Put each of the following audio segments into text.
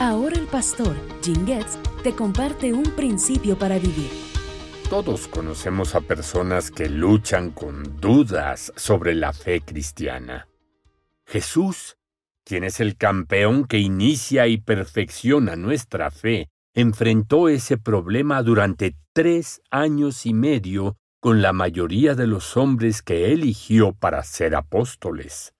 Ahora el pastor Jim Getz te comparte un principio para vivir. Todos conocemos a personas que luchan con dudas sobre la fe cristiana. Jesús, quien es el campeón que inicia y perfecciona nuestra fe, enfrentó ese problema durante tres años y medio con la mayoría de los hombres que eligió para ser apóstoles.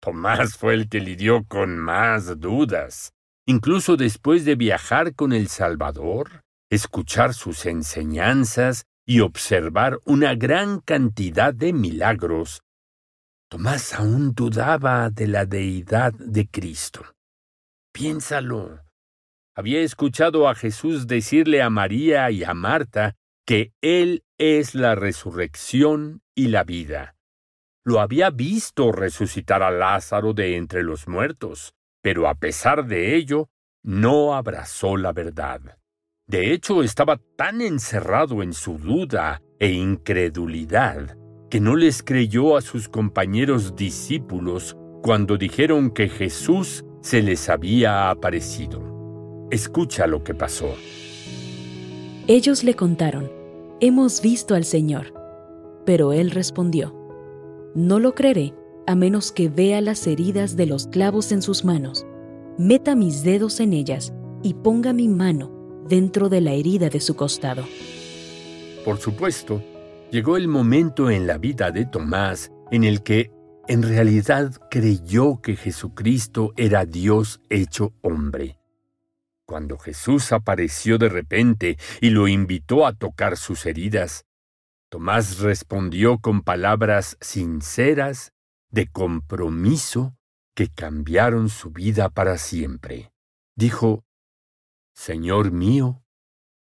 Tomás fue el que lidió con más dudas, incluso después de viajar con el Salvador, escuchar sus enseñanzas y observar una gran cantidad de milagros. Tomás aún dudaba de la deidad de Cristo. Piénsalo. Había escuchado a Jesús decirle a María y a Marta que Él es la resurrección y la vida. Lo había visto resucitar a Lázaro de entre los muertos, pero a pesar de ello, no abrazó la verdad. De hecho, estaba tan encerrado en su duda e incredulidad que no les creyó a sus compañeros discípulos cuando dijeron que Jesús se les había aparecido. Escucha lo que pasó. Ellos le contaron, Hemos visto al Señor. Pero él respondió, No lo creeré a menos que vea las heridas de los clavos en sus manos, meta mis dedos en ellas y ponga mi mano dentro de la herida de su costado. Por supuesto, llegó el momento en la vida de Tomás en el que en realidad creyó que Jesucristo era Dios hecho hombre. Cuando Jesús apareció de repente y lo invitó a tocar sus heridas, Tomás respondió con palabras sinceras de compromiso que cambiaron su vida para siempre. Dijo, Señor mío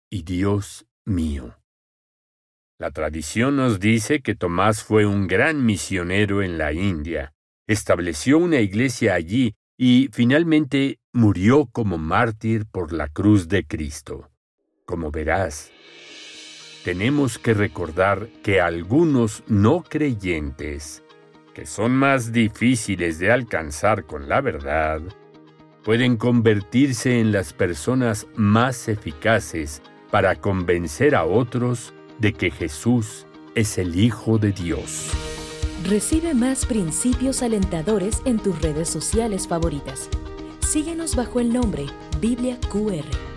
y Dios mío. La tradición nos dice que Tomás fue un gran misionero en la India, estableció una iglesia allí y finalmente murió como mártir por la cruz de Cristo. Como verás, tenemos que recordar que algunos no creyentes, que son más difíciles de alcanzar con la verdad, pueden convertirse en las personas más eficaces para convencer a otros de que Jesús es el Hijo de Dios. Recibe más principios alentadores en tus redes sociales favoritas. Síguenos bajo el nombre Biblia QR.